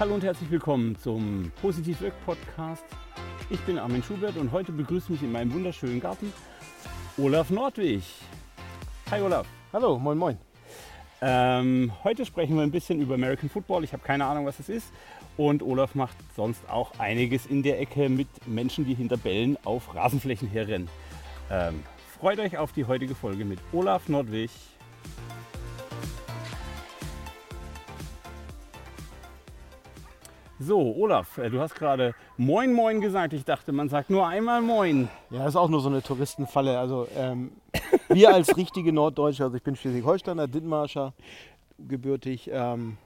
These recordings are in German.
Hallo und herzlich willkommen zum Positiv Wirk Podcast. Ich bin Armin Schubert und heute begrüßt mich in meinem wunderschönen Garten Olaf Nordwig. Hi Olaf. Hallo, moin moin. Ähm, heute sprechen wir ein bisschen über American Football. Ich habe keine Ahnung, was es ist. Und Olaf macht sonst auch einiges in der Ecke mit Menschen, die hinter Bällen auf Rasenflächen herrennen. Ähm, freut euch auf die heutige Folge mit Olaf Nordwig. So, Olaf, äh, du hast gerade Moin Moin gesagt. Ich dachte, man sagt nur einmal Moin. Ja, ist auch nur so eine Touristenfalle. Also ähm, wir als richtige Norddeutsche, also ich bin Schleswig-Holsteiner, Dithmarscher, gebürtig, ähm,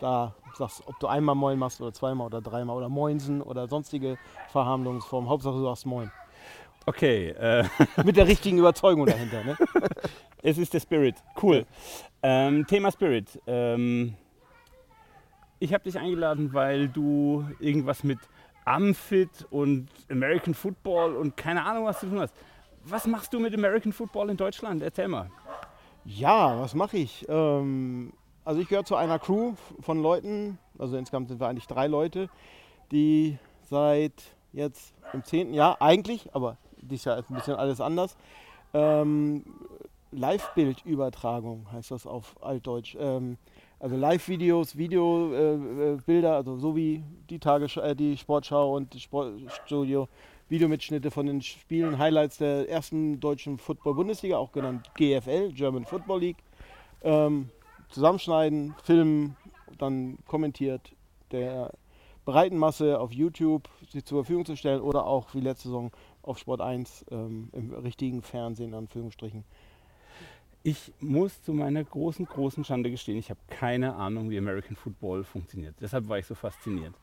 da sagst ob du einmal Moin machst oder zweimal oder dreimal oder Moinsen oder sonstige Verharmlungsformen. Hauptsache du sagst Moin. Okay. Äh, Mit der richtigen Überzeugung dahinter. Ne? es ist der Spirit. Cool. Ähm, Thema Spirit. Ähm, ich habe dich eingeladen, weil du irgendwas mit Amfit und American Football und keine Ahnung was zu tun hast. Was machst du mit American Football in Deutschland? Erzähl mal. Ja, was mache ich? Ähm, also ich gehöre zu einer Crew von Leuten, also insgesamt sind wir eigentlich drei Leute, die seit jetzt im zehnten Jahr eigentlich, aber dieses Jahr ist ein bisschen alles anders, ähm, Live-Bildübertragung heißt das auf Altdeutsch. Ähm, also Live-Videos, Videobilder, äh, also so wie die, Tagesschau, äh, die Sportschau und das Sportstudio, Videomitschnitte von den Spielen, Highlights der ersten deutschen Football-Bundesliga, auch genannt GFL, German Football League. Ähm, zusammenschneiden, filmen, dann kommentiert der breiten Masse auf YouTube sie zur Verfügung zu stellen oder auch wie letzte Saison auf Sport 1 ähm, im richtigen Fernsehen, in Anführungsstrichen. Ich muss zu meiner großen, großen Schande gestehen, ich habe keine Ahnung, wie American Football funktioniert. Deshalb war ich so fasziniert.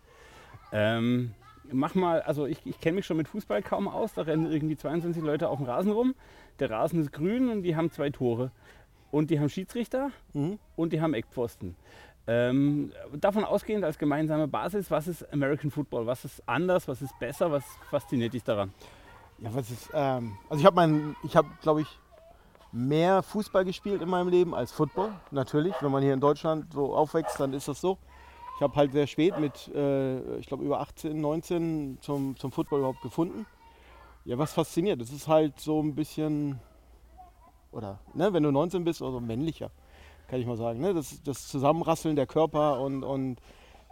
Ähm, mach mal, also ich, ich kenne mich schon mit Fußball kaum aus. Da rennen irgendwie 22 Leute auf dem Rasen rum. Der Rasen ist grün und die haben zwei Tore. Und die haben Schiedsrichter mhm. und die haben Eckpfosten. Ähm, davon ausgehend als gemeinsame Basis, was ist American Football? Was ist anders? Was ist besser? Was fasziniert dich daran? Ja, was ist, ähm, also ich habe mein, ich habe, glaube ich, mehr Fußball gespielt in meinem Leben als Football. Natürlich, wenn man hier in Deutschland so aufwächst, dann ist das so. Ich habe halt sehr spät mit, äh, ich glaube über 18, 19 zum, zum Football überhaupt gefunden. Ja, was fasziniert, es ist halt so ein bisschen, oder ne, wenn du 19 bist, also männlicher, kann ich mal sagen. Ne? Das, das Zusammenrasseln der Körper und, und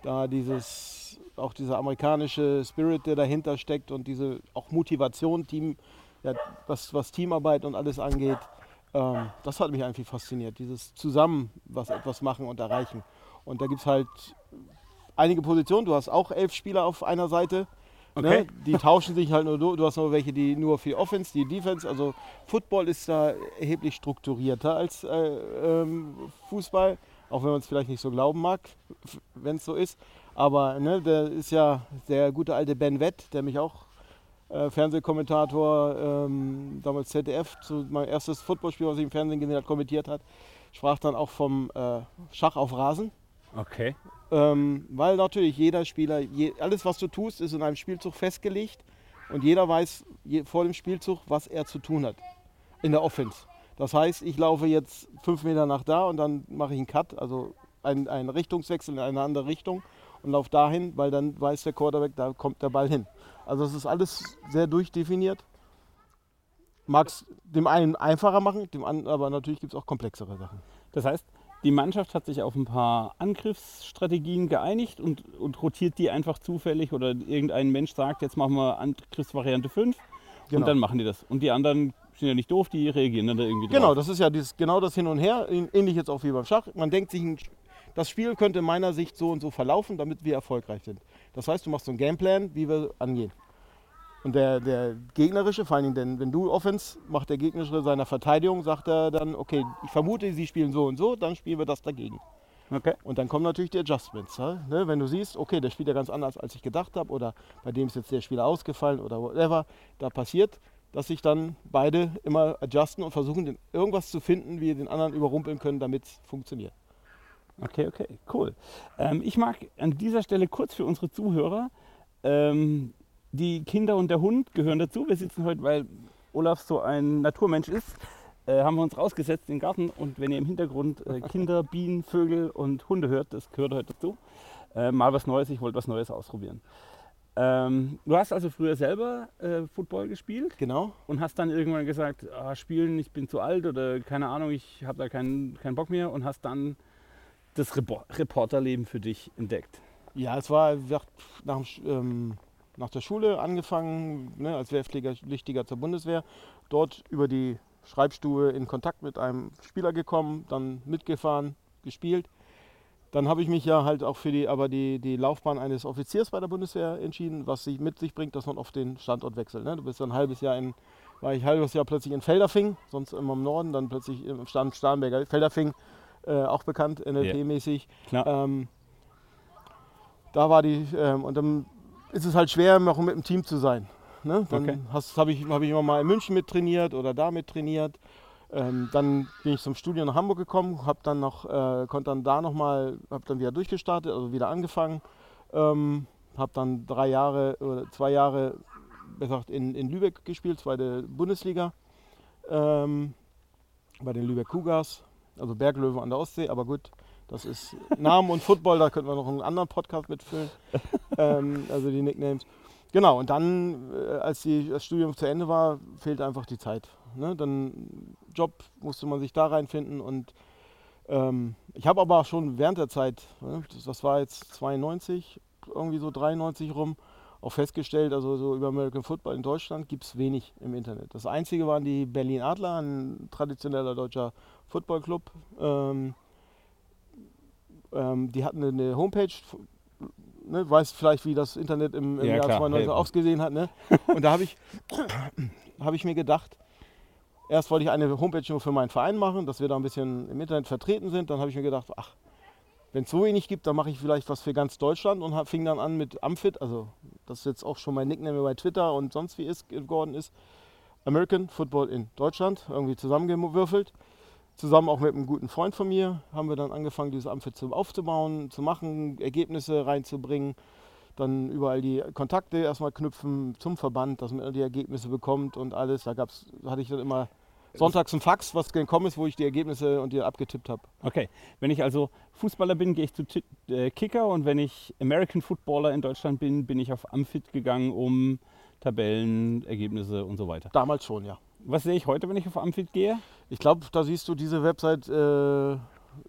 da dieses, auch dieser amerikanische Spirit, der dahinter steckt und diese auch Motivation, Team, ja, was, was Teamarbeit und alles angeht. Ähm, das hat mich einfach fasziniert, dieses Zusammen was etwas machen und erreichen. Und da gibt es halt einige Positionen. Du hast auch elf Spieler auf einer Seite. Ne? Okay. Ne? Die tauschen sich halt nur. Du hast noch welche, die nur für Offense, die Defense. Also Football ist da erheblich strukturierter als äh, ähm, Fußball, auch wenn man es vielleicht nicht so glauben mag, wenn es so ist. Aber ne, der ist ja der gute alte Ben Wett, der mich auch äh, Fernsehkommentator, ähm, damals ZDF, zu, mein erstes Footballspiel, was ich im Fernsehen gesehen habe, kommentiert hat, sprach dann auch vom äh, Schach auf Rasen. Okay. Ähm, weil natürlich jeder Spieler, je, alles was du tust, ist in einem Spielzug festgelegt und jeder weiß je, vor dem Spielzug, was er zu tun hat in der Offense. Das heißt, ich laufe jetzt fünf Meter nach da und dann mache ich einen Cut, also einen, einen Richtungswechsel in eine andere Richtung und laufe dahin, weil dann weiß der Quarterback, da kommt der Ball hin. Also es ist alles sehr durchdefiniert. Mag es dem einen einfacher machen, dem anderen, aber natürlich gibt es auch komplexere Sachen. Das heißt, die Mannschaft hat sich auf ein paar Angriffsstrategien geeinigt und, und rotiert die einfach zufällig oder irgendein Mensch sagt, jetzt machen wir Angriffsvariante 5 genau. und dann machen die das. Und die anderen sind ja nicht doof, die reagieren dann da irgendwie drauf. Genau, das ist ja dieses, genau das Hin und Her, ähnlich jetzt auch wie beim Schach. Man denkt sich, das Spiel könnte in meiner Sicht so und so verlaufen, damit wir erfolgreich sind. Das heißt, du machst so einen Gameplan, wie wir angehen. Und der, der gegnerische, vor allen Dingen, denn wenn du Offense macht der gegnerische seiner Verteidigung, sagt er dann, okay, ich vermute, sie spielen so und so, dann spielen wir das dagegen. Okay. Und dann kommen natürlich die Adjustments. Ne? Wenn du siehst, okay, der spielt ja ganz anders, als ich gedacht habe, oder bei dem ist jetzt der Spieler ausgefallen oder whatever, da passiert, dass sich dann beide immer adjusten und versuchen, irgendwas zu finden, wie wir den anderen überrumpeln können, damit es funktioniert. Okay, okay, cool. Ähm, ich mag an dieser Stelle kurz für unsere Zuhörer, ähm, die Kinder und der Hund gehören dazu. Wir sitzen heute, weil Olaf so ein Naturmensch ist, äh, haben wir uns rausgesetzt in den Garten und wenn ihr im Hintergrund äh, Kinder, Bienen, Vögel und Hunde hört, das gehört heute dazu. Äh, mal was Neues, ich wollte was Neues ausprobieren. Ähm, du hast also früher selber äh, Football gespielt Genau. und hast dann irgendwann gesagt, ah, spielen, ich bin zu alt oder keine Ahnung, ich habe da keinen, keinen Bock mehr und hast dann das Repo Reporterleben für dich entdeckt. Ja, es war nach, ähm, nach der Schule angefangen, ne, als Wehrpflichtiger zur Bundeswehr. Dort über die Schreibstube in Kontakt mit einem Spieler gekommen, dann mitgefahren, gespielt. Dann habe ich mich ja halt auch für die, aber die, die Laufbahn eines Offiziers bei der Bundeswehr entschieden, was sich mit sich bringt, dass man auf den Standort wechselt. Ne? Du bist dann ein halbes Jahr in, war ich ein halbes Jahr plötzlich in Felderfing, sonst immer im Norden, dann plötzlich im Stand Starnberger Felderfing, äh, auch bekannt, NLP-mäßig. Klar. Ähm, da war die, ähm, und dann ist es halt schwer, auch mit dem Team zu sein. Ne? Dann Okay. habe ich, hab ich immer mal in München mit trainiert oder da mit trainiert. Ähm, dann bin ich zum Studium nach Hamburg gekommen, habe dann noch, äh, konnte dann da nochmal, habe dann wieder durchgestartet, also wieder angefangen. Ähm, habe dann drei Jahre oder zwei Jahre, gesagt, in, in Lübeck gespielt, zweite Bundesliga. Ähm, bei den Lübeck Cougars, also Berglöwen an der Ostsee, aber gut, das ist Namen und Football, da könnten wir noch einen anderen Podcast mitfüllen. ähm, also die Nicknames. Genau, und dann, äh, als die, das Studium zu Ende war, fehlte einfach die Zeit. Ne? Dann Job musste man sich da reinfinden und ähm, ich habe aber schon während der Zeit, ne, das, das war jetzt 92, irgendwie so 93 rum, auch festgestellt, also so über American Football in Deutschland gibt es wenig im Internet. Das einzige waren die Berlin Adler, ein traditioneller deutscher Footballclub. Ähm, ähm, die hatten eine Homepage, ne, weiß vielleicht, wie das Internet im, im Ja, Jahr klar. 92 Hey. ausgesehen hat. Ne? Und da habe ich, hab ich mir gedacht, erst wollte ich eine Homepage nur für meinen Verein machen, dass wir da ein bisschen im Internet vertreten sind. Dann habe ich mir gedacht, ach, wenn es so wenig gibt, dann mache ich vielleicht was für ganz Deutschland und hab, fing dann an mit Amfit, also das ist jetzt auch schon mein Nickname bei Twitter und sonst wie ist geworden ist, American Football in Deutschland, irgendwie zusammengewürfelt. Zusammen auch mit einem guten Freund von mir haben wir dann angefangen, dieses Amfit zu, aufzubauen, zu machen, Ergebnisse reinzubringen, dann überall die Kontakte erstmal knüpfen zum Verband, dass man die Ergebnisse bekommt und alles. Da gab's, hatte ich dann immer sonntags ein Fax, was gekommen ist, wo ich die Ergebnisse und die abgetippt habe. Okay, wenn ich also Fußballer bin, gehe ich zu Ti- äh, Kicker und wenn ich American Footballer in Deutschland bin, bin ich auf Amfit gegangen, um Tabellen, Ergebnisse und so weiter. Damals schon, ja. Was sehe ich heute, wenn ich auf Amfit gehe? Ich glaube, da siehst du, diese Website äh,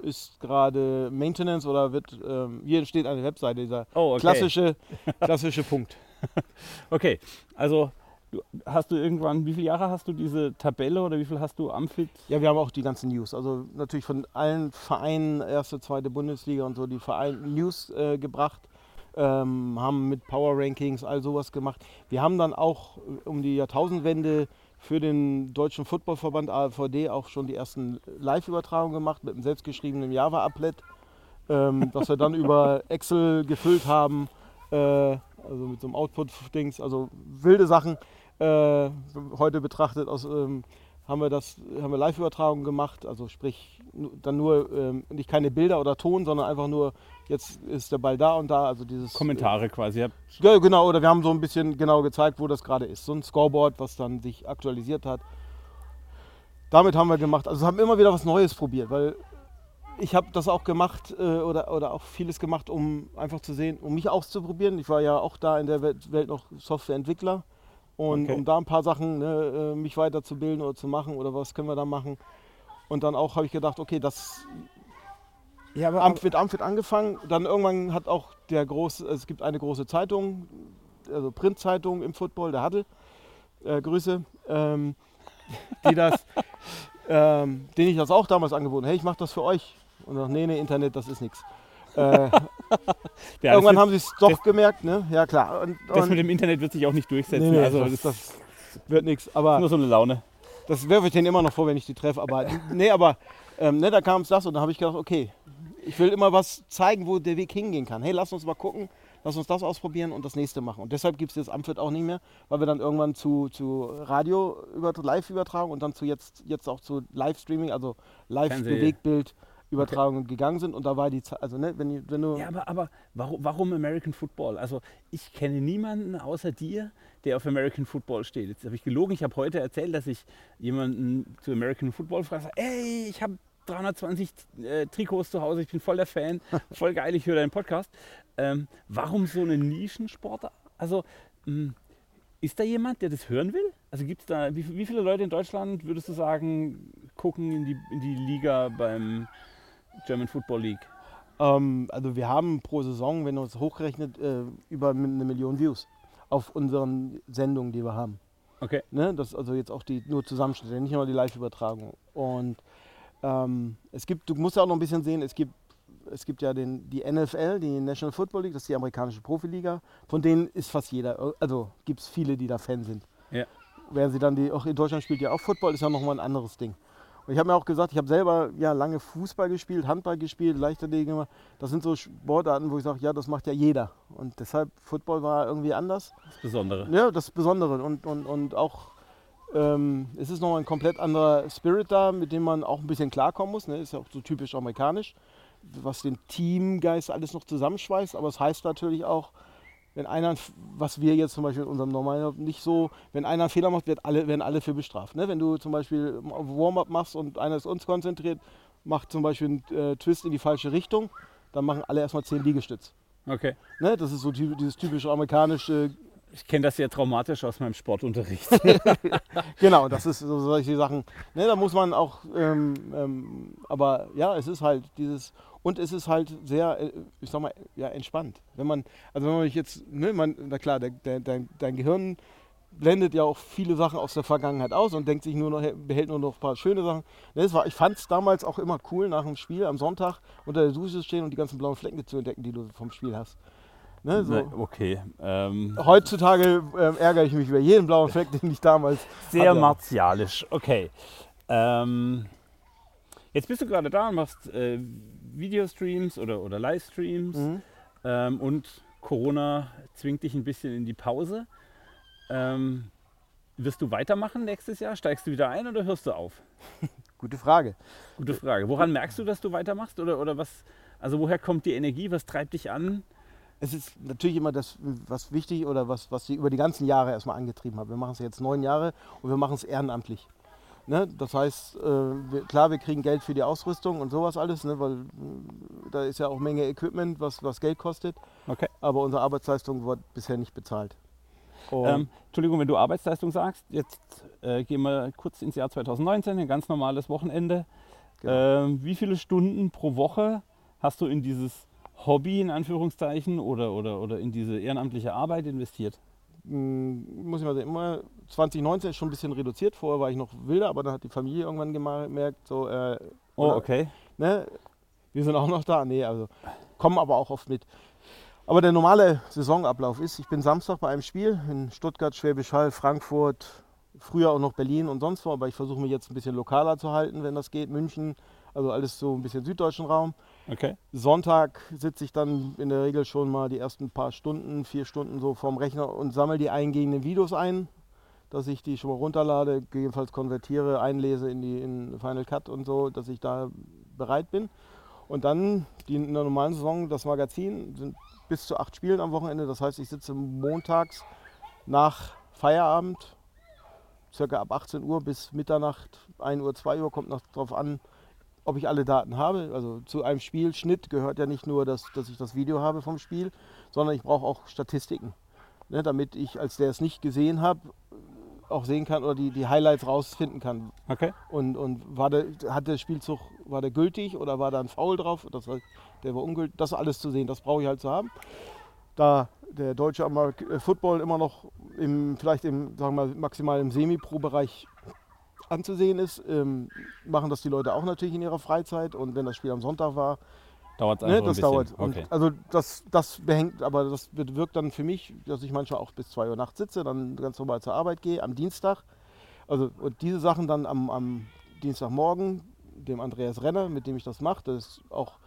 ist gerade Maintenance oder wird, ähm, hier steht eine Webseite, dieser Oh, okay. klassische, klassische Punkt. Okay, also hast du irgendwann, wie viele Jahre hast du diese Tabelle oder wie viel hast du Amfit? Ja, wir haben auch die ganzen News. Also natürlich von allen Vereinen, erste, zweite Bundesliga und so, die Verein News äh, gebracht. Ähm, haben mit Power Rankings all sowas gemacht. Wir haben dann auch äh, um die Jahrtausendwende für den Deutschen Footballverband AVD auch schon die ersten Live-Übertragungen gemacht mit einem selbstgeschriebenen Java-Applet, ähm, das wir dann über Excel gefüllt haben, äh, also mit so einem Output-Dings, also wilde Sachen äh, heute betrachtet aus ähm, haben wir das, haben wir Live-Übertragungen gemacht, also sprich dann nur ähm, nicht keine Bilder oder Ton, sondern einfach nur, jetzt ist der Ball da und da, also dieses Kommentare quasi. Ja, genau, oder wir haben so ein bisschen genau gezeigt, wo das gerade ist. So ein Scoreboard, was dann sich aktualisiert hat. Damit haben wir gemacht, also haben immer wieder was Neues probiert, weil ich habe das auch gemacht äh, oder, oder auch vieles gemacht, um einfach zu sehen, um mich auszuprobieren. Ich war ja auch da in der Welt noch Softwareentwickler und Okay. um da ein paar Sachen, ne, äh, mich weiterzubilden oder zu machen oder was können wir da machen. Und dann auch habe ich gedacht, okay, das ja aber Amt wird Amt wird angefangen. Dann irgendwann hat auch der große, es gibt eine große Zeitung, also Printzeitung im Football, der Huddle, äh, Grüße, ähm, die das, ähm, den ich das auch damals angeboten, hey, ich mache das für euch. Und dann, nee, nee, Internet, das ist nichts. Äh, ja, das, irgendwann haben sie es doch das- gemerkt, ne? Ja klar. Und, das und, mit dem Internet wird sich auch nicht durchsetzen. nee, nee, also das, das, das wird nichts. Aber nur so eine Laune. das werfe ich denen immer noch vor, wenn ich die treffe. Aber nee, aber ähm, ne, da kam es das und da habe ich gedacht, okay, ich will immer was zeigen, wo der Weg hingehen kann. Hey, lass uns mal gucken, lass uns das ausprobieren und das nächste machen. Und deshalb gibt es jetzt Amfit auch nicht mehr, weil wir dann irgendwann zu, zu Radio über Live-Übertragung und dann zu jetzt, jetzt auch zu Livestreaming, also Live-Bewegtbild-Übertragungen gegangen sind. Und da war die Zeit, also ne, wenn, wenn du. Ja, aber, aber warum, warum American Football? Also ich kenne niemanden außer dir, der auf American Football steht. Jetzt habe ich gelogen. Ich habe heute erzählt, dass ich jemanden zu American Football frage. Ey, ich habe 320 äh, Trikots zu Hause. Ich bin voll der Fan. Voll geil. Ich höre deinen Podcast. Ähm, warum so eine Nischensportart? Also mh, ist da jemand, der das hören will? Also gibt es da, wie, wie, viele Leute in Deutschland, würdest du sagen, gucken in die, in die Liga beim German Football League? Ähm, also wir haben pro Saison, wenn man es hochrechnet, äh, über eine Million Views auf unseren Sendungen, die wir haben. Okay. Ne? Das ist also jetzt auch die nur Zusammenschnitte, nicht nur die Live-Übertragung. Und ähm, es gibt, du musst ja auch noch ein bisschen sehen, es gibt es gibt ja den, die NFL, die National Football League, das ist die amerikanische Profiliga. Von denen ist fast jeder, also gibt es viele, die da Fan sind. Ja. Während sie dann die, auch in Deutschland spielt ja auch Football, ist ja nochmal ein anderes Ding. Und ich habe mir auch gesagt, ich habe selber ja lange Fußball gespielt, Handball gespielt, Leichtathletik gemacht. Das sind so Sportarten, wo ich sage, ja, das macht ja jeder. Und deshalb, Football war irgendwie anders. Das Besondere. Ja, das Besondere. Und, und, und auch, ähm, es ist nochmal ein komplett anderer Spirit da, mit dem man auch ein bisschen klarkommen muss. Ne? Ist ja auch so typisch amerikanisch was den Teamgeist alles noch zusammenschweißt. Aber es das heißt natürlich auch, wenn einer, was wir jetzt zum Beispiel in unserem normalen nicht so, wenn einer einen Fehler macht, wird alle, werden alle für bestraft. Ne? Wenn du zum Beispiel Warm-up machst und einer ist uns konzentriert, macht zum Beispiel einen äh, Twist in die falsche Richtung, dann machen alle erstmal 10 Liegestütz. Okay. Ne? Das ist so dieses typische amerikanische ich kenne das sehr traumatisch aus meinem Sportunterricht. genau, das ist so solche Sachen. Ne, da muss man auch, ähm, ähm, aber ja, es ist halt dieses, und es ist halt sehr, äh, ich sag mal, ja, entspannt. Wenn man, also wenn man jetzt, ne, man, na klar, der, der, dein, dein Gehirn blendet ja auch viele Sachen aus der Vergangenheit aus und denkt sich nur noch, behält nur noch ein paar schöne Sachen. Ne, das war, ich fand es damals auch immer cool, nach dem Spiel am Sonntag unter der Dusche zu stehen und die ganzen blauen Flecken zu entdecken, die du vom Spiel hast. Ne, so. Okay. Ähm, Heutzutage äh, ärgere ich mich über jeden blauen Fleck, den ich damals. Sehr hatte. martialisch. Okay. Ähm, jetzt bist du gerade da und machst äh, Videostreams oder, oder Livestreams mhm. ähm, und Corona zwingt dich ein bisschen in die Pause. Ähm, wirst du weitermachen nächstes Jahr? Steigst du wieder ein oder hörst du auf? Gute Frage. Gute Frage. Woran merkst du, dass du weitermachst? Oder, oder was, also woher kommt die Energie? Was treibt dich an? Es ist natürlich immer das, was wichtig oder was, was sie über die ganzen Jahre erstmal angetrieben haben. Wir machen es jetzt neun Jahre und wir machen es ehrenamtlich. Ne? Das heißt, äh, wir, klar, wir kriegen Geld für die Ausrüstung und sowas alles, ne? weil äh, da ist ja auch Menge Equipment, was, was Geld kostet. Okay. Aber unsere Arbeitsleistung wird bisher nicht bezahlt. Ähm, Entschuldigung, wenn du Arbeitsleistung sagst, jetzt äh, gehen wir kurz ins Jahr 2019, ein ganz normales Wochenende. Genau. Ähm, wie viele Stunden pro Woche hast du in dieses Hobby in Anführungszeichen oder, oder, oder in diese ehrenamtliche Arbeit investiert? Hm, muss ich mal sagen, immer 2019 ist schon ein bisschen reduziert. Vorher war ich noch wilder, aber dann hat die Familie irgendwann gemerkt, so. Äh, oh, okay. Ne, wir sind auch noch da. Nee, also kommen aber auch oft mit. Aber der normale Saisonablauf ist, ich bin Samstag bei einem Spiel in Stuttgart, Schwäbisch Hall, Frankfurt, früher auch noch Berlin und sonst wo, aber ich versuche mich jetzt ein bisschen lokaler zu halten, wenn das geht. München, also alles so ein bisschen süddeutschen Raum. Okay. Sonntag sitze ich dann in der Regel schon mal die ersten paar Stunden, vier Stunden so vorm Rechner und sammle die eingehenden Videos ein, dass ich die schon mal runterlade, gegebenenfalls konvertiere, einlese in die in Final Cut und so, dass ich da bereit bin. Und dann die, in der normalen Saison, das Magazin, sind bis zu acht Spielen am Wochenende. Das heißt, ich sitze montags nach Feierabend, circa ab 18 Uhr bis Mitternacht, 1 Uhr, 2 Uhr, kommt noch drauf an, ob ich alle Daten habe. Also zu einem Spielschnitt gehört ja nicht nur, dass, dass ich das Video habe vom Spiel, sondern ich brauche auch Statistiken. Ne, damit ich, als der es nicht gesehen habe, auch sehen kann oder die, die Highlights rausfinden kann. Okay. Und, und war der, hat der Spielzug, war der gültig oder war da ein Foul drauf? Das, der war ungültig. Das alles zu sehen, das brauche ich halt zu haben. Da der deutsche äh, Football immer noch im, vielleicht im, sagen wir mal, maximal im Semi-Pro-Bereich anzusehen ist, ähm, machen das die Leute auch natürlich in ihrer Freizeit. Und wenn das Spiel am Sonntag war, dauert es ne, das dauert. Okay. also das, das behängt, aber das wirkt dann für mich, dass ich manchmal auch bis 2 Uhr nachts sitze, dann ganz normal zur Arbeit gehe am Dienstag. Also und diese Sachen dann am, am Dienstagmorgen, dem Andreas Renner, mit dem ich das mache, das ist auch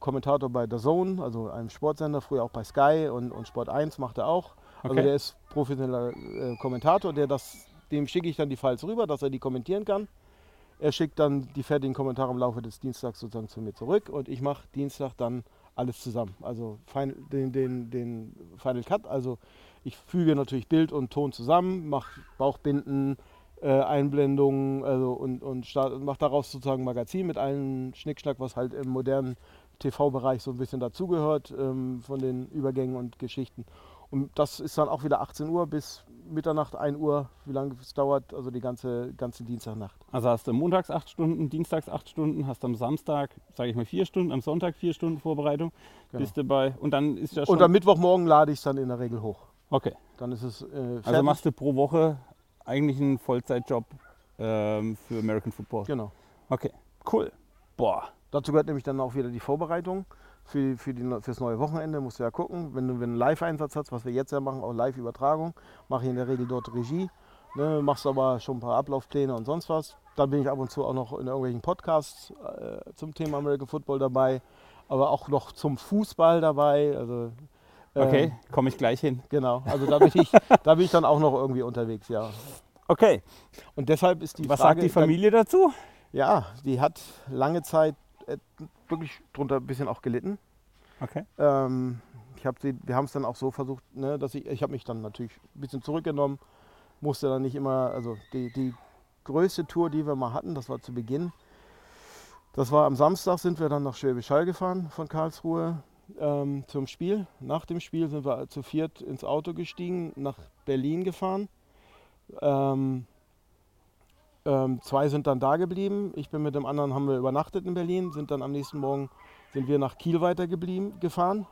Kommentator bei The Zone, also einem Sportsender, früher auch bei Sky und, und Sport 1 macht er auch. Also okay. der ist professioneller äh, Kommentator, der das dem schicke ich dann die Files rüber, dass er die kommentieren kann. Er schickt dann die fertigen Kommentare im Laufe des Dienstags sozusagen zu mir zurück und ich mache Dienstag dann alles zusammen. Also den, den, den Final Cut, also ich füge natürlich Bild und Ton zusammen, mache Bauchbinden, äh, Einblendungen also und, und mache daraus sozusagen Magazin mit allen Schnickschnack, was halt im modernen TV-Bereich so ein bisschen dazugehört, ähm, von den Übergängen und Geschichten. Und das ist dann auch wieder 18 Uhr bis Mitternacht, 1 Uhr, wie lange es dauert, also die ganze, ganze Dienstagnacht. Also hast du montags acht Stunden, dienstags acht Stunden, hast am Samstag, sage ich mal, vier Stunden, am Sonntag vier Stunden Vorbereitung. Genau. Bist du bei, und dann ist ja schon. Und am Mittwochmorgen lade ich es dann in der Regel hoch. okay. Dann ist es äh. Also machst du pro Woche eigentlich einen Vollzeitjob ähm, für American Football. Genau. Okay, cool. Boah. Dazu gehört nämlich dann auch wieder die Vorbereitung für, für die, fürs neue Wochenende. Musst du ja gucken, wenn du, wenn du einen Live-Einsatz hast, was wir jetzt ja machen, auch Live-Übertragung, mache ich in der Regel dort Regie. Ne, machst aber schon ein paar Ablaufpläne und sonst was. Dann bin ich ab und zu auch noch in irgendwelchen Podcasts äh, zum Thema American Football dabei, aber auch noch zum Fußball dabei. Also, ähm, Okay, komme ich gleich hin. Genau, also da bin, ich, da bin ich dann auch noch irgendwie unterwegs, ja. Okay, Und deshalb ist die was Frage, sagt die Familie dazu? Ja, die hat lange Zeit äh, wirklich drunter ein bisschen auch gelitten. Okay. Ähm, ich hab sie, wir haben es dann auch so versucht, ne, dass ich, ich habe mich dann natürlich ein bisschen zurückgenommen, musste dann nicht immer, also die, die größte Tour, die wir mal hatten, das war zu Beginn. Das war am Samstag, sind wir dann nach Schwäbisch Hall gefahren von Karlsruhe ähm, zum Spiel. Nach dem Spiel sind wir zu viert ins Auto gestiegen, nach Berlin gefahren. Ähm, ähm, zwei sind dann da geblieben. Ich bin mit dem anderen, haben wir übernachtet in Berlin, sind dann am nächsten Morgen sind wir nach Kiel weitergeblieben gefahren.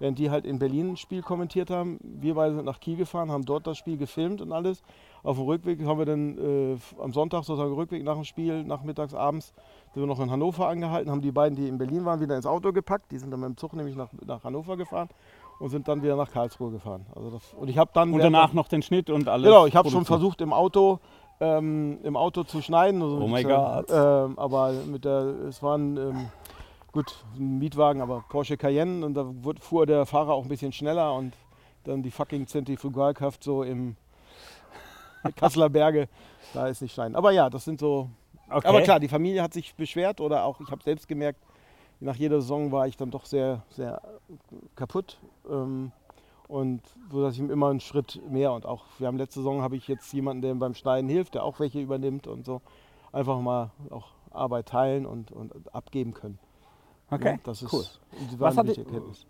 Während die halt in Berlin ein Spiel kommentiert haben. Wir beide sind nach Kiel gefahren, haben dort das Spiel gefilmt und alles. Auf dem Rückweg haben wir dann äh, am Sonntag sozusagen Rückweg nach dem Spiel, nachmittags, abends, sind wir noch in Hannover angehalten, haben die beiden, die in Berlin waren, wieder ins Auto gepackt. Die sind dann mit dem Zug nämlich nach, nach Hannover gefahren und sind dann wieder nach Karlsruhe gefahren. Also das, und ich habe dann Und danach noch den Schnitt und alles. Genau, ich habe schon versucht im Auto ähm, im Auto zu schneiden. Also Oh äh, God. Ähm, aber mit der, es war ein, ähm, gut, ein Mietwagen, aber Porsche Cayenne und da wurde, fuhr der Fahrer auch ein bisschen schneller und dann die fucking Zentrifugalkraft so im Kasseler Berge, da ist nicht schneiden. Aber ja, das sind so. Okay. Aber klar, die Familie hat sich beschwert oder auch ich habe selbst gemerkt, nach jeder Saison war ich dann doch sehr, sehr kaputt. Ähm, und so dass ich ihm immer einen Schritt mehr und auch, wir haben letzte Saison habe ich jetzt jemanden, der ihm beim Schneiden hilft, der auch welche übernimmt und so. Einfach mal auch Arbeit teilen und, und abgeben können. okay. Ja, das ist cool. Was hat Erkenntnis.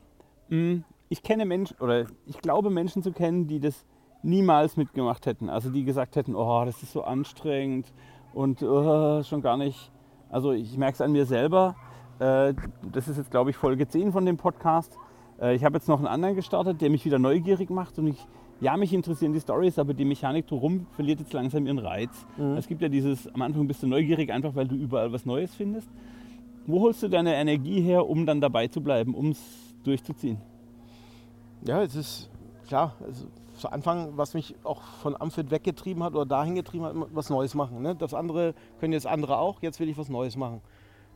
Mm, Ich kenne Menschen, oder ich glaube Menschen zu kennen, die das niemals mitgemacht hätten. Also die gesagt hätten, oh, das ist so anstrengend und oh, schon gar nicht. Also ich merke es an mir selber. Äh, Das ist jetzt, glaube ich, Folge 10 von dem Podcast. Äh, Ich habe jetzt noch einen anderen gestartet, der mich wieder neugierig macht und ich, ja, mich interessieren die Stories, aber die Mechanik drumherum verliert jetzt langsam ihren Reiz. Mhm. Es gibt ja dieses, am Anfang bist du neugierig, einfach weil du überall was Neues findest. Wo holst du deine Energie her, um dann dabei zu bleiben, um es durchzuziehen? Ja, es ist klar, also zu Anfang, was mich auch von Amfit weggetrieben hat oder dahin getrieben hat, was Neues machen. Ne? Das andere können jetzt andere auch, jetzt will ich was Neues machen.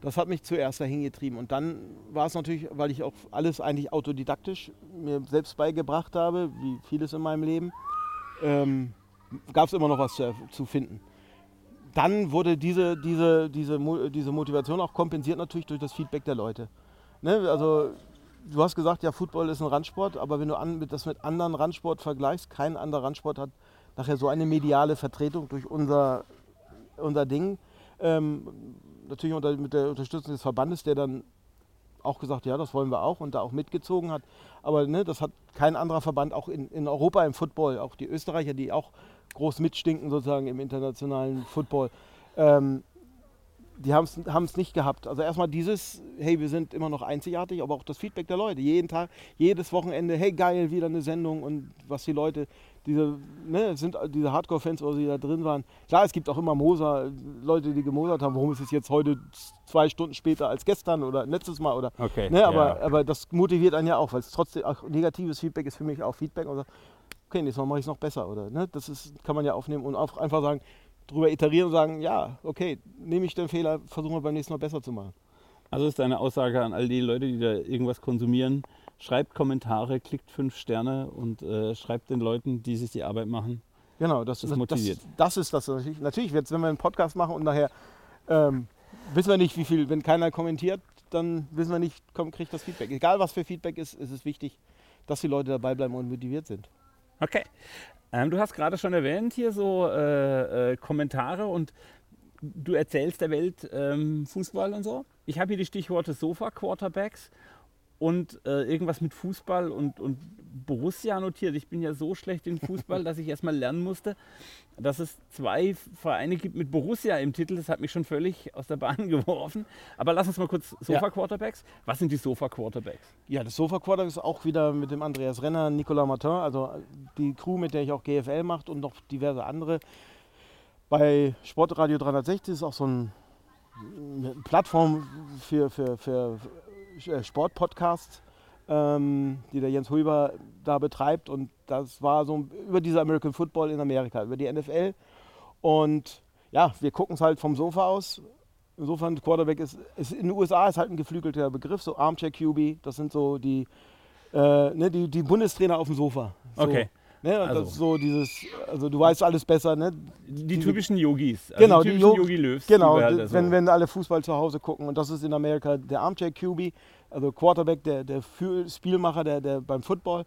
Das hat mich zuerst dahin getrieben. Und dann war es natürlich, weil ich auch alles eigentlich autodidaktisch mir selbst beigebracht habe, wie vieles in meinem Leben, ähm, gab es immer noch was zu, zu finden. Dann wurde diese, diese, diese, diese Motivation auch kompensiert natürlich durch das Feedback der Leute. Ne? Also du hast gesagt, ja, Football ist ein Randsport, aber wenn du an, das mit anderen Randsport vergleichst, kein anderer Randsport hat nachher so eine mediale Vertretung durch unser, unser Ding. Ähm, natürlich unter, mit der Unterstützung des Verbandes, der dann auch gesagt, ja, das wollen wir auch und da auch mitgezogen hat. Aber ne, das hat kein anderer Verband, auch in, in Europa im Football, auch die Österreicher, die auch groß mitstinken sozusagen im internationalen Football. Ähm, die haben es nicht gehabt. Also erstmal dieses, hey, wir sind immer noch einzigartig, aber auch das Feedback der Leute. Jeden Tag, jedes Wochenende, hey geil, wieder eine Sendung und was die Leute, diese, ne, sind diese Hardcore-Fans, die da drin waren. Klar, es gibt auch immer Moser, Leute, die gemosert haben, warum ist es jetzt heute zwei Stunden später als gestern oder letztes Mal oder Okay. Ne, aber, ja. aber das motiviert einen ja auch, weil es trotzdem auch negatives Feedback ist für mich auch Feedback und sagt, okay, nächstes Mal mache ich es noch besser oder ne, das ist, kann man ja aufnehmen und auch einfach sagen, drüber iterieren und sagen, ja, okay, nehme ich den Fehler, versuchen wir beim nächsten Mal besser zu machen. Also ist deine Aussage an all die Leute, die da irgendwas konsumieren, schreibt Kommentare, klickt fünf Sterne und äh, schreibt den Leuten, die sich die Arbeit machen. Genau, das, Das motiviert. das, das ist das natürlich. Natürlich, jetzt, wenn wir einen Podcast machen und nachher ähm, wissen wir nicht, wie viel, wenn keiner kommentiert, dann wissen wir nicht, komm, kriegt das Feedback. Egal was für Feedback ist, ist es wichtig, dass die Leute dabei bleiben und motiviert sind. Okay. Ähm, du hast gerade schon erwähnt hier so äh, äh, Kommentare und du erzählst der Welt ähm, Fußball und so. Ich habe hier die Stichworte Sofa-Quarterbacks und äh, irgendwas mit Fußball und, und Borussia notiert. Ich bin ja so schlecht in Fußball, dass ich erstmal lernen musste, dass es zwei Vereine gibt mit Borussia im Titel. Das hat mich schon völlig aus der Bahn geworfen. Aber lass uns mal kurz Sofa-Quarterbacks. Was sind die Sofa-Quarterbacks? Ja, das Sofa-Quarterbacks ist auch wieder mit dem Andreas Renner, Nicolas Martin, also die Crew, mit der ich auch GFL macht und noch diverse andere. Bei Sportradio 360 ist auch so ein, eine Plattform für, für, für äh, Sportpodcasts, ähm, die der Jens Huber da betreibt. Und das war so über diese American Football in Amerika, über die NFL. Und ja, wir gucken es halt vom Sofa aus. Insofern, Quarterback ist, ist, in den USA ist halt ein geflügelter Begriff, so Armchair QB, das sind so die, äh, ne, die, die Bundestrainer auf dem Sofa. So. Okay. Ne, also. So dieses, also du weißt alles besser, ne? Die, die typischen Yogis. Also genau, die typischen Yogi Löws. Genau, halt also. wenn, wenn alle Fußball zu Hause gucken und das ist in Amerika der Armchair QB, also Quarterback, der, der Spielmacher der, der beim Football.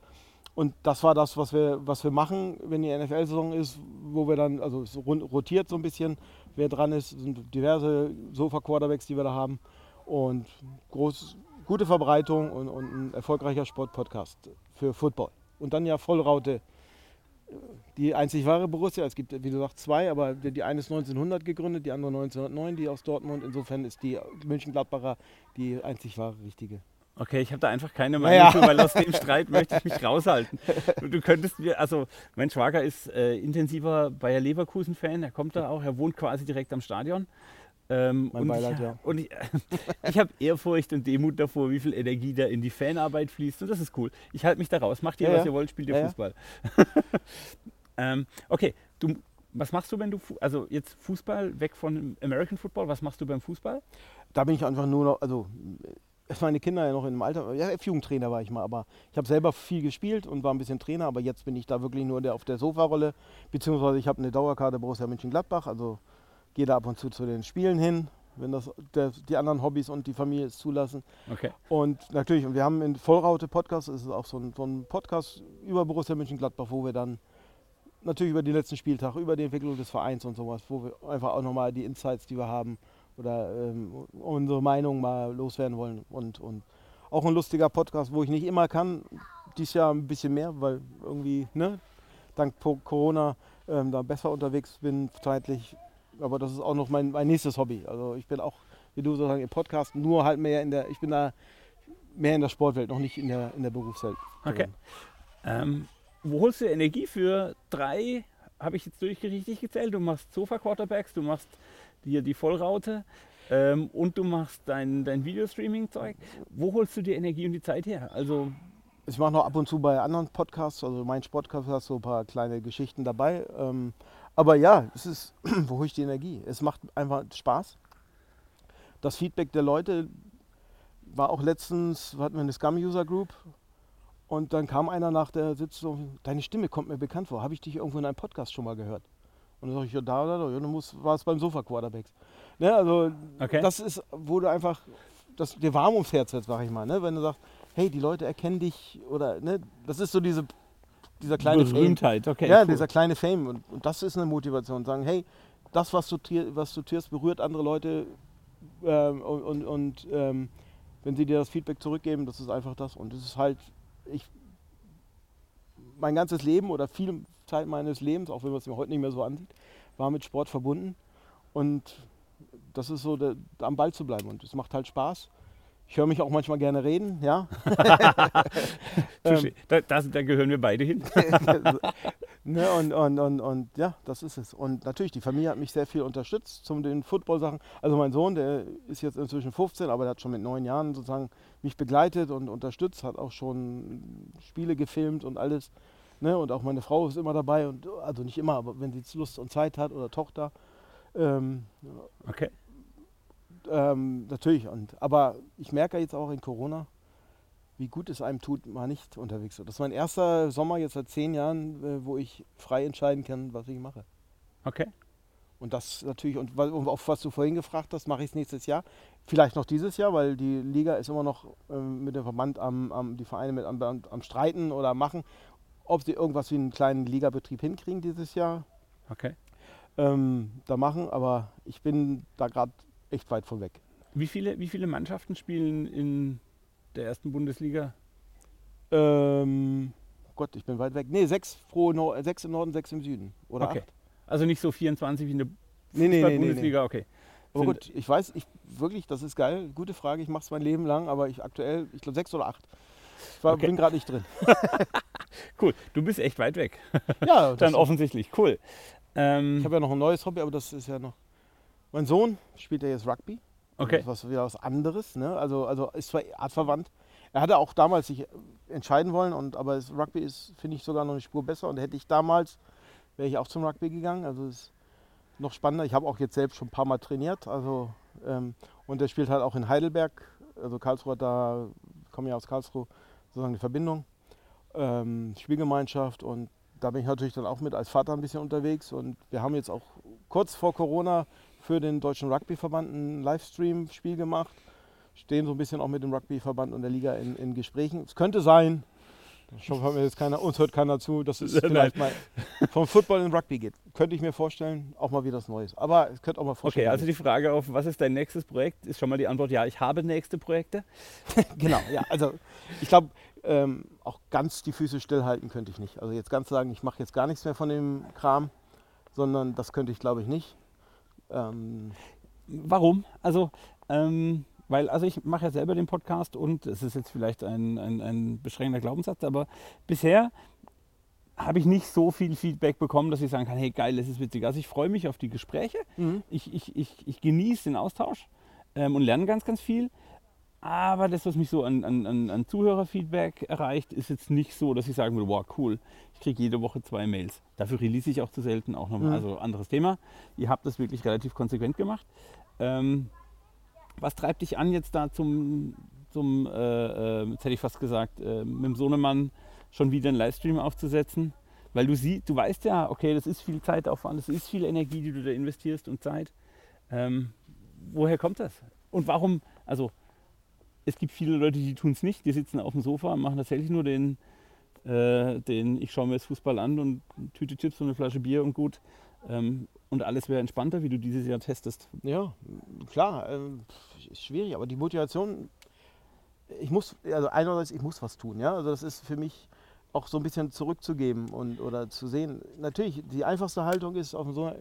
Und das war das, was wir, was wir machen, wenn die NFL-Saison ist, wo wir dann, also es rotiert so ein bisschen, wer dran ist, sind diverse Sofa-Quarterbacks, die wir da haben. Und groß, gute Verbreitung und, und ein erfolgreicher Sportpodcast für Football. Und dann ja Vollraute die einzig wahre Borussia. Es gibt, wie du sagst, zwei, aber die eine ist 1900 gegründet, die andere 1909, die aus Dortmund. Insofern ist die München-Gladbacher die einzig wahre richtige. Okay, ich habe da einfach keine Meinung naja. zu, weil aus dem Streit möchte ich mich raushalten. Du, du könntest mir, also mein Schwager ist äh, intensiver Bayer Leverkusen-Fan, er kommt da auch, er wohnt quasi direkt am Stadion. Ähm, mein Beileid, ich, ja. Und ich, ich habe Ehrfurcht und Demut davor, wie viel Energie da in die Fanarbeit fließt. Und das ist cool. Ich halte mich da raus. Macht ihr, ja, was ja. ihr wollt, spielt ihr Fußball. ähm, okay, du, was machst du, wenn du, also jetzt Fußball weg von American Football, was machst du beim Fußball? Da bin ich einfach nur noch, also meine Kinder ja noch in einem Alter, ja, Jugendtrainer war ich mal, aber ich habe selber viel gespielt und war ein bisschen Trainer, aber jetzt bin ich da wirklich nur der, auf der Sofarolle, beziehungsweise ich habe eine Dauerkarte Borussia Mönchengladbach, also gehe da ab und zu zu den Spielen hin, wenn das der, die anderen Hobbys und die Familie es zulassen. Okay. Und natürlich, und wir haben in Vollraute Podcast, ist es auch so ein, so ein Podcast über Borussia Mönchengladbach, wo wir dann natürlich über den letzten Spieltag, über die Entwicklung des Vereins und sowas, wo wir einfach auch nochmal die Insights, die wir haben oder ähm, unsere Meinung mal loswerden wollen. Und, und auch ein lustiger Podcast, wo ich nicht immer kann, dies Jahr ein bisschen mehr, weil irgendwie, ne, dank Corona ähm, da besser unterwegs bin zeitlich, aber das ist auch noch mein, mein nächstes Hobby. Also ich bin auch, wie du sozusagen im Podcast, nur halt mehr in der, ich bin da mehr in der Sportwelt, noch nicht in der, in der Berufswelt. Okay. Ähm, wo holst du Energie für drei, habe ich jetzt richtig gezählt, du machst Sofa-Quarterbacks, du machst hier die Vollraute ähm, und du machst dein, dein Videostreaming-Zeug. Wo holst du die Energie und die Zeit her? Also ich mache noch ab und zu bei anderen Podcasts, also mein Sportcast hast so ein paar kleine Geschichten dabei. Ähm, aber ja, es ist, wo hole ich die Energie? Es macht einfach Spaß. Das Feedback der Leute war auch letztens, hatten wir eine Scum-User Group und dann kam einer nach der Sitzung, deine Stimme kommt mir bekannt vor, habe ich dich irgendwo in einem Podcast schon mal gehört? Und dann sage ich, ja, da oder da, ja, dann war es beim Sofa Quarterbacks. Ne, also okay. das ist, wo du einfach, das dir warm ums Herz jetzt, sag ich mal, ne? wenn du sagst, hey, die Leute erkennen dich oder, ne, das ist so diese dieser kleine Berühmtheit, okay. Ja, cool. dieser kleine Fame. Und, und, das ist eine Motivation. Sagen, hey, das, was du, was du tust, berührt andere Leute. Ähm, und, und, und ähm, wenn sie dir das Feedback zurückgeben, das ist einfach das. Und es ist halt, ich, mein ganzes Leben oder viel Zeit meines Lebens, auch wenn man es mir heute nicht mehr so ansieht, war mit Sport verbunden. Und das ist so, der, am Ball zu bleiben. Und es macht halt Spaß. Ich höre mich auch manchmal gerne reden, ja. ähm, da, das, da, gehören wir beide hin. ne, und, und, und, und ja, das ist es. Und natürlich, die Familie hat mich sehr viel unterstützt zum den Football-Sachen. Also mein Sohn, der ist jetzt inzwischen 15, aber der hat schon mit neun Jahren sozusagen mich begleitet und unterstützt, hat auch schon Spiele gefilmt und alles. Ne? Und auch meine Frau ist immer dabei und also nicht immer, aber wenn sie Lust und Zeit hat oder Tochter. Ähm, okay ähm, natürlich. Und, aber ich merke jetzt auch in Corona, wie gut es einem tut, mal nicht unterwegs zu sein. Das ist mein erster Sommer jetzt seit zehn Jahren, äh, wo ich frei entscheiden kann, was ich mache. Okay. Und das natürlich, und, auf was du vorhin gefragt hast, mache ich es nächstes Jahr. Vielleicht noch dieses Jahr, weil die Liga ist immer noch ähm, mit dem Verband am, am, die Vereine mit am, am, Streiten oder machen, ob sie irgendwas wie einen kleinen Ligabetrieb hinkriegen dieses Jahr. Okay. ähm, da machen, aber ich bin da gerade echt weit von weg. Wie viele, wie viele Mannschaften spielen in der ersten Bundesliga? Ähm, Gott, ich bin weit weg. Nee, sechs, pro Nor sechs im Norden, sechs im Süden. Oder Okay. acht? Also nicht so 24 wie in der Nee, nee, nee, nee, nee. Bundesliga, okay. Aber Sind- gut, ich weiß, ich wirklich, das ist geil. Gute Frage, ich mache es mein Leben lang, aber ich aktuell, ich glaube sechs oder acht. Ich war, Okay. bin gerade nicht drin. Cool, du bist echt weit weg. Ja, Dann offensichtlich, cool. Ähm, ich habe ja noch ein neues Hobby, aber das ist ja noch. Mein Sohn spielt ja jetzt Rugby. okay, Das ist was, wieder was anderes. Ne? Also, also ist zwar artverwandt. Er hatte auch damals sich entscheiden wollen, und, aber das Rugby ist, finde ich, sogar noch eine Spur besser. Und hätte ich damals, wäre ich auch zum Rugby gegangen. Also ist noch spannender. Ich habe auch jetzt selbst schon ein paar Mal trainiert. Also, ähm, und er spielt halt auch in Heidelberg. Also Karlsruhe, hat da komme ja aus Karlsruhe, sozusagen die Verbindung. Ähm, Spielgemeinschaft und da bin ich natürlich dann auch mit als Vater ein bisschen unterwegs. Und wir haben jetzt auch kurz vor Corona für den Deutschen Rugbyverband ein Livestream-Spiel gemacht. Stehen so ein bisschen auch mit dem Rugbyverband und der Liga in, in Gesprächen. Es könnte sein, ich hoffe, jetzt keiner, uns hört keiner zu, dass es vielleicht mal vom Football in Rugby geht. Könnte ich mir vorstellen, auch mal wieder was Neues. Aber es könnte auch mal vorstellen. okay, also die Frage auf, was ist dein nächstes Projekt, ist schon mal die Antwort, ja, ich habe nächste Projekte. Genau, ja. Also ich glaube, ähm, auch ganz die Füße stillhalten könnte ich nicht. Also jetzt ganz sagen, ich mache jetzt gar nichts mehr von dem Kram, sondern das könnte ich glaube ich nicht. Ähm, Warum? Also, ähm, weil, also ich mache ja selber den Podcast und es ist jetzt vielleicht ein, ein, ein beschränkender Glaubenssatz, aber bisher habe ich nicht so viel Feedback bekommen, dass ich sagen kann, hey geil, das ist witzig. Also ich freue mich auf die Gespräche, ich, ich, ich, ich genieße den Austausch ähm, und lerne ganz, ganz viel. Aber das, was mich so an, an, an Zuhörerfeedback erreicht, ist jetzt nicht so, dass ich sagen würde, wow, cool, ich kriege jede Woche zwei Mails. Dafür release ich auch zu selten auch nochmal. Mhm. Also anderes Thema. Ihr habt das wirklich relativ konsequent gemacht. Ähm, was treibt dich an, jetzt da zum, zum äh, äh, jetzt hätte ich fast gesagt, äh, mit dem Sohnemann schon wieder einen Livestream aufzusetzen? Weil du siehst, du weißt ja, okay, das ist viel Zeitaufwand, das ist viel Energie, die du da investierst und Zeit. Ähm, woher kommt das? Und warum, also es gibt viele Leute, die tun es nicht, die sitzen auf dem Sofa und machen tatsächlich nur den, äh, den ich schaue mir jetzt Fußball an und Tüte Chips und eine Flasche Bier und gut. Ähm, und alles wäre entspannter, wie du dieses Jahr testest. ja, klar, ähm, ist schwierig, aber die Motivation, ich muss, also einerseits, ich muss was tun, ja. Also das ist für mich auch so ein bisschen zurückzugeben und oder zu sehen. Natürlich, die einfachste Haltung ist auf so,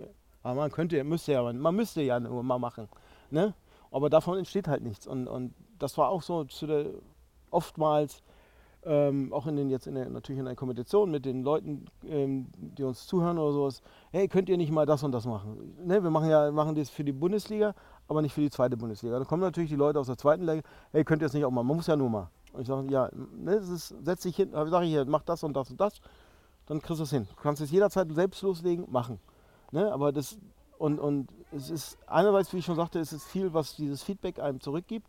aber man könnte, müsste ja, man müsste ja nur mal machen, ne? Aber davon entsteht halt nichts und, und das war auch so der oftmals ähm, auch in den jetzt in der, natürlich in der Kommunikation mit den Leuten, ähm, die uns zuhören oder sowas, hey, könnt ihr nicht mal das und das machen? Ne, wir machen ja machen das für die Bundesliga, aber nicht für die zweite Bundesliga. Dann kommen natürlich die Leute aus der zweiten Liga, hey, könnt ihr das nicht auch mal? Man muss ja nur mal. Und ich sage, ja, ne, das ist, setz dich hin, sage ich hier, mach das und das und das, dann kriegst du es hin. Du kannst es jederzeit selbst loslegen, machen. Ne, aber das und, und es ist einerseits, wie ich schon sagte, es ist viel, was dieses Feedback einem zurückgibt.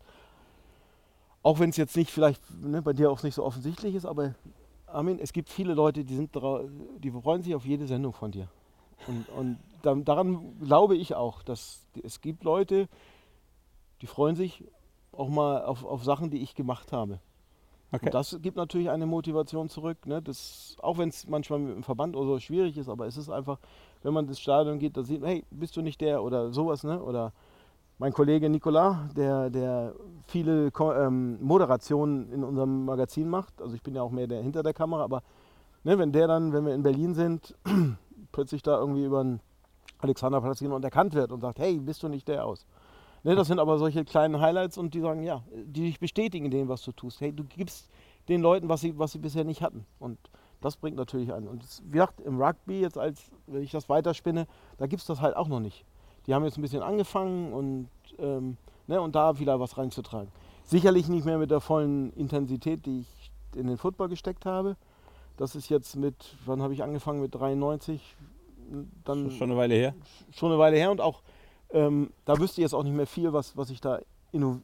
Auch wenn es jetzt nicht vielleicht ne, bei dir auch nicht so offensichtlich ist, aber Armin, es gibt viele Leute, die sind die freuen sich auf jede Sendung von dir. Und, und da, daran glaube ich auch, dass es gibt Leute, die freuen sich auch mal auf, auf Sachen, die ich gemacht habe. Okay. Und das gibt natürlich eine Motivation zurück. Ne? Das, auch wenn es manchmal mit dem Verband oder so schwierig ist, aber es ist einfach, wenn man ins Stadion geht, da sieht man, hey, bist du nicht der oder sowas, ne? Oder mein Kollege Nicolas, der, der viele Ko ähm, Moderationen in unserem Magazin macht. Also ich bin ja auch mehr der hinter der Kamera, aber ne, wenn der dann, wenn wir in Berlin sind, plötzlich da irgendwie über einen Alexanderplatz gehen und erkannt wird und sagt, hey, bist du nicht der aus? Ne, das sind aber solche kleinen Highlights und die sagen, ja, die dich bestätigen in dem, was du tust. Hey, du gibst den Leuten, was sie, was sie bisher nicht hatten. Und das bringt natürlich an. Und das, wie gesagt, im Rugby, jetzt als, wenn ich das weiterspinne, da gibt es das halt auch noch nicht. Die haben jetzt ein bisschen angefangen und, ähm, ne, und da wieder was reinzutragen. Sicherlich nicht mehr mit der vollen Intensität, die ich in den Football gesteckt habe. Das ist jetzt mit, wann habe ich angefangen? Mit 93. Dann schon eine Weile her. schon eine Weile her und auch ähm, da wüsste ich jetzt auch nicht mehr viel, was, was ich da inno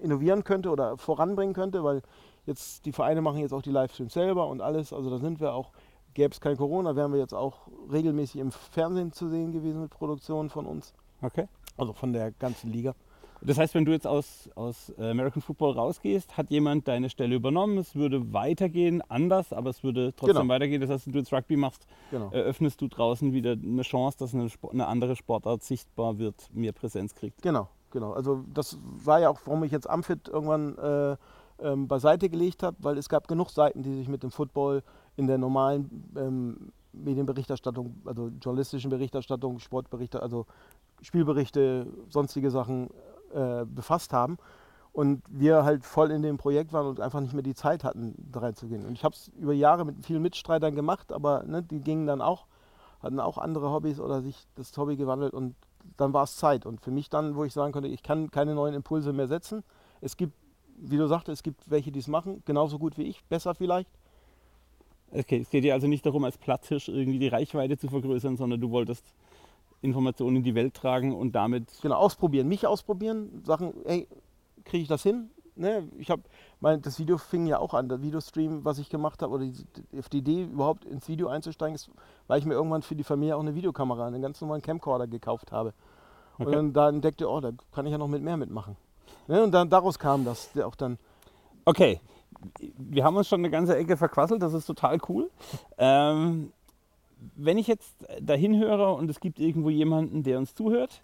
innovieren könnte oder voranbringen könnte, weil jetzt die Vereine machen jetzt auch die Livestreams selber und alles. Also da sind wir auch, gäbe es kein Corona, wären wir jetzt auch regelmäßig im Fernsehen zu sehen gewesen mit Produktionen von uns, Okay. also von der ganzen Liga. Das heißt, wenn du jetzt aus, aus American Football rausgehst, hat jemand deine Stelle übernommen, es würde weitergehen, anders, aber es würde trotzdem Genau. weitergehen. Das heißt, wenn du jetzt Rugby machst, Genau. eröffnest du draußen wieder eine Chance, dass eine, eine andere Sportart sichtbar wird, mehr Präsenz kriegt. Genau, genau. Also das war ja auch, warum ich jetzt Amfit irgendwann äh, ähm, beiseite gelegt habe, weil es gab genug Seiten, die sich mit dem Football in der normalen ähm, Medienberichterstattung, also journalistischen Berichterstattung, Sportberichte, also Spielberichte, sonstige Sachen äh, befasst haben. Und wir halt voll in dem Projekt waren und einfach nicht mehr die Zeit hatten, da reinzugehen. Und ich habe es über Jahre mit vielen Mitstreitern gemacht, aber ne, die gingen dann auch, hatten auch andere Hobbys oder sich das Hobby gewandelt und dann war es Zeit. Und für mich dann, wo ich sagen konnte, ich kann keine neuen Impulse mehr setzen. Es gibt, wie du sagst, es gibt welche, die es machen, genauso gut wie ich, besser vielleicht. Okay, es geht dir also nicht darum, als Platzhirsch irgendwie die Reichweite zu vergrößern, sondern du wolltest Informationen in die Welt tragen und damit Genau, ausprobieren, mich ausprobieren, Sachen, hey, kriege ich das hin? Ne? Ich habe, mein, das Video fing ja auch an, der Videostream, was ich gemacht habe, oder die, auf die Idee, überhaupt ins Video einzusteigen, ist, weil ich mir irgendwann für die Familie auch eine Videokamera, einen ganz normalen Camcorder gekauft habe. Und Okay. dann da entdeckte, oh, da kann ich ja noch mit mehr mitmachen. Ne? Und dann daraus kam das, auch dann, Okay, wir haben uns schon eine ganze Ecke verquasselt, das ist total cool. Ähm, wenn ich jetzt dahin höre und es gibt irgendwo jemanden, der uns zuhört,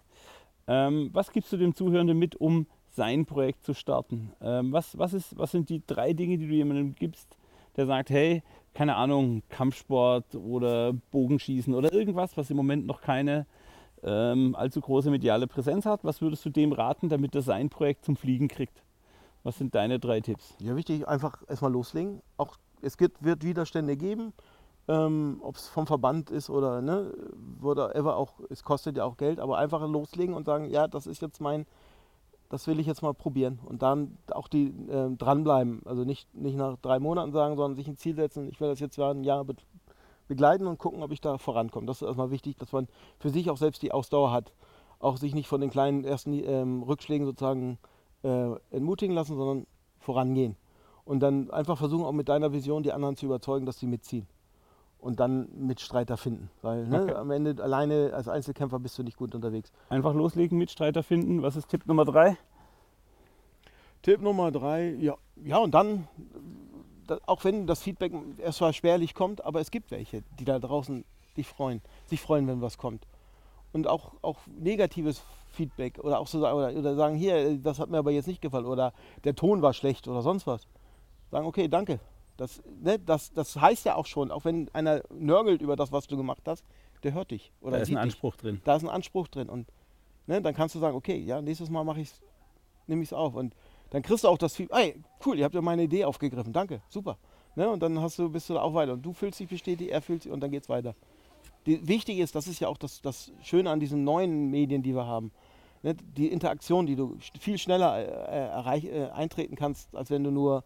ähm, was gibst du dem Zuhörenden mit, um sein Projekt zu starten? Ähm, was, was, ist, was sind die drei Dinge, die du jemandem gibst, der sagt, hey, keine Ahnung, Kampfsport oder Bogenschießen oder irgendwas, was im Moment noch keine ähm, allzu große mediale Präsenz hat? Was würdest du dem raten, damit er sein Projekt zum Fliegen kriegt? Was sind deine drei Tipps? ja wichtig, einfach erstmal loslegen. Auch es gibt, wird Widerstände geben, ähm, ob es vom Verband ist oder ne, whatever auch, es kostet ja auch Geld, aber einfach loslegen und sagen, ja, das ist jetzt mein, das will ich jetzt mal probieren. Und dann auch die ähm, dranbleiben. Also nicht, nicht nach drei Monaten sagen, sondern sich ein Ziel setzen, ich will das jetzt ein Jahr be begleiten und gucken, ob ich da vorankomme. Das ist erstmal wichtig, dass man für sich auch selbst die Ausdauer hat. Auch sich nicht von den kleinen ersten ähm, Rückschlägen sozusagen äh, entmutigen lassen, sondern vorangehen. Und dann einfach versuchen, auch mit deiner Vision die anderen zu überzeugen, dass sie mitziehen. Und dann Mitstreiter finden. Weil ne, Okay. am Ende alleine als Einzelkämpfer bist du nicht gut unterwegs. Einfach loslegen, Mitstreiter finden. Was ist Tipp Nummer drei? Tipp Nummer drei, ja, ja und dann, da, auch wenn das Feedback erst mal spärlich kommt, aber es gibt welche, die da draußen sich freuen, sich freuen, wenn was kommt. Und auch, auch negatives Feedback oder auch so sagen, oder, oder sagen, hier, das hat mir aber jetzt nicht gefallen oder der Ton war schlecht oder sonst was. Sagen, okay, danke. Das, ne, das, das heißt ja auch schon, auch wenn einer nörgelt über das, was du gemacht hast, der hört dich oder Da ist ein dich. Anspruch drin. Da ist ein Anspruch drin und ne, dann kannst du sagen, okay, ja, nächstes Mal mache ich's, nehme ich es auf und dann kriegst du auch das Feedback, ey, cool, ihr habt ja meine Idee aufgegriffen, danke, super. Ne, und dann hast du, bist du da auch weiter und du fühlst dich bestätigt, er fühlt sich und dann geht's weiter. Die, wichtig ist, das ist ja auch das, das Schöne an diesen neuen Medien, die wir haben, ne, die Interaktion, die du viel schneller äh, äh, erreich, äh, eintreten kannst, als wenn du nur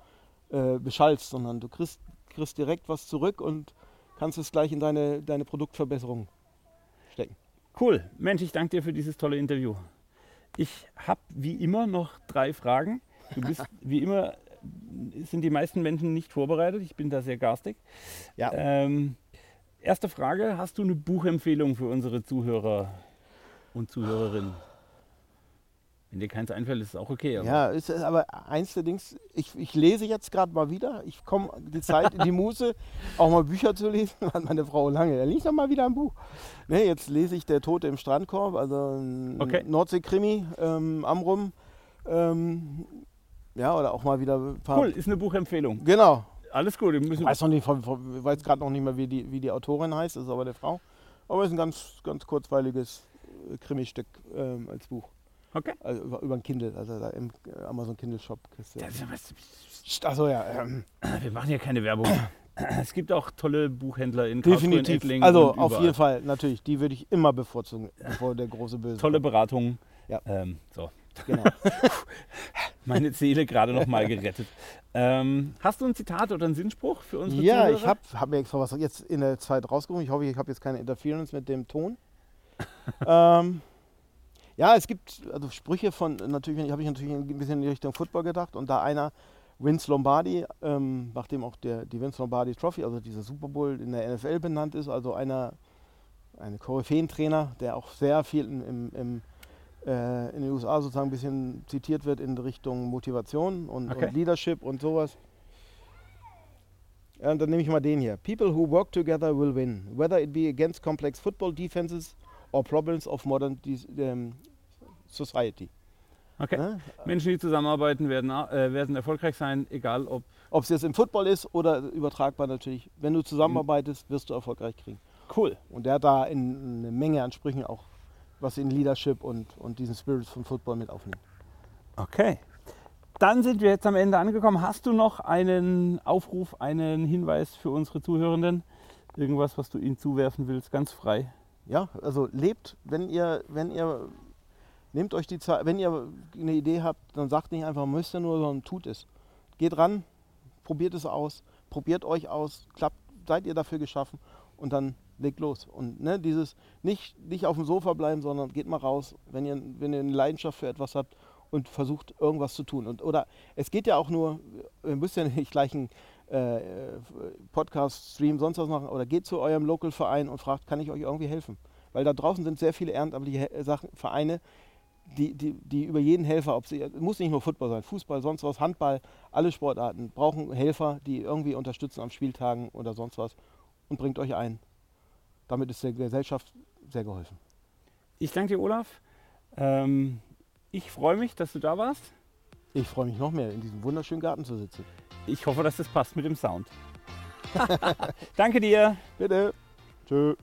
äh, beschallst, sondern du kriegst, kriegst direkt was zurück und kannst es gleich in deine, deine Produktverbesserung stecken. Cool. Mensch, ich danke dir für dieses tolle Interview. Ich habe wie immer noch drei Fragen. Du bist wie immer, sind die meisten Menschen nicht vorbereitet. Ich bin da sehr garstig. Ja. Ähm, erste Frage: Hast du eine Buchempfehlung für unsere Zuhörer und Zuhörerinnen? Wenn dir keins einfällt, ist es auch okay. Aber Ja, ist aber eins der Dings, ich, ich lese jetzt gerade mal wieder. Ich komme die Zeit, die Muße, auch mal Bücher zu lesen. Hat meine Frau lange. Da liest doch mal wieder ein Buch. Ne, jetzt lese ich Der Tote im Strandkorb, also Okay. Nordsee-Krimi, ähm, Amrum. Ähm, ja, oder auch mal wieder ein paar. Cool, ist eine Buchempfehlung. Genau. Alles gut. Wir müssen Ich weiß noch nicht, ich weiß gerade noch nicht mehr, wie die, wie die Autorin heißt, das ist aber eine Frau. Aber es ist ein ganz, ganz kurzweiliges äh, Krimi-Stück ähm, als Buch. Okay. Also über, über ein Kindle, also da im Amazon Kindle Shop Achso, ja. Ähm, Wir machen ja keine Werbung. Es gibt auch tolle Buchhändler in in definitiv. Ettlingen Also auf jeden Fall, natürlich. Die würde ich immer bevorzugen, bevor der große Böse. Tolle Beratung. Ja. Ähm, so, Genau. meine Seele gerade noch mal gerettet. Ähm, hast du ein Zitat oder einen Sinnspruch für unsere ja, Zuhörer? ich habe hab mir extra was jetzt in der Zeit rausgeholt. Ich hoffe, ich habe jetzt keine Interference mit dem Ton. ähm, ja, es gibt also Sprüche von, natürlich habe ich natürlich ein bisschen in die Richtung Football gedacht und da einer, Vince Lombardi, ähm, nachdem auch der, die Vince Lombardi Trophy, also dieser Super Bowl in der NFL benannt ist, also einer, ein Koryphäentrainer, der auch sehr viel im, im äh, in den USA sozusagen ein bisschen zitiert wird in Richtung Motivation und, Okay. und Leadership und sowas. Ja, und dann nehme ich mal den hier. People who work together will win, whether it be against complex football defenses or problems of modern dis- ähm, society. Okay. Ne? Menschen, die zusammenarbeiten, werden, äh, werden erfolgreich sein, egal ob. Ob es jetzt im Football ist oder übertragbar natürlich. Wenn du zusammenarbeitest, wirst du erfolgreich kriegen. Cool. Und der hat da in, eine Menge an Sprüchen auch, was in Leadership und, und diesen Spirit von Football mit aufnimmt. Okay. Dann sind wir jetzt am Ende angekommen. Hast du noch einen Aufruf, einen Hinweis für unsere Zuhörenden? Irgendwas, was du ihnen zuwerfen willst, ganz frei. Ja, also lebt, wenn ihr, wenn ihr, nehmt euch die Zeit, wenn ihr eine Idee habt, dann sagt nicht einfach, müsst ihr nur, sondern tut es. Geht ran, probiert es aus, probiert euch aus, klappt, seid ihr dafür geschaffen und dann legt los. Und ne, dieses nicht, nicht auf dem Sofa bleiben, sondern geht mal raus, wenn ihr, wenn ihr eine Leidenschaft für etwas habt und versucht irgendwas zu tun. Und, oder es geht ja auch nur, ihr müsst ja nicht gleich einen äh, Podcast, Stream, sonst was machen, oder geht zu eurem Local-Verein und fragt, kann ich euch irgendwie helfen? Weil da draußen sind sehr viele ehrenamtliche He- Sachen, Vereine, die, die, die über jeden Helfer, ob sie, muss nicht nur Football sein, Fußball, sonst was, Handball, alle Sportarten brauchen Helfer, die irgendwie unterstützen am Spieltagen oder sonst was und bringt euch ein. Damit ist der Gesellschaft sehr geholfen. Ich danke dir, Olaf. Ähm, ich freue mich, dass du da warst. Ich freue mich noch mehr, in diesem wunderschönen Garten zu sitzen. Ich hoffe, dass das passt mit dem Sound. danke dir. Bitte. Tschö.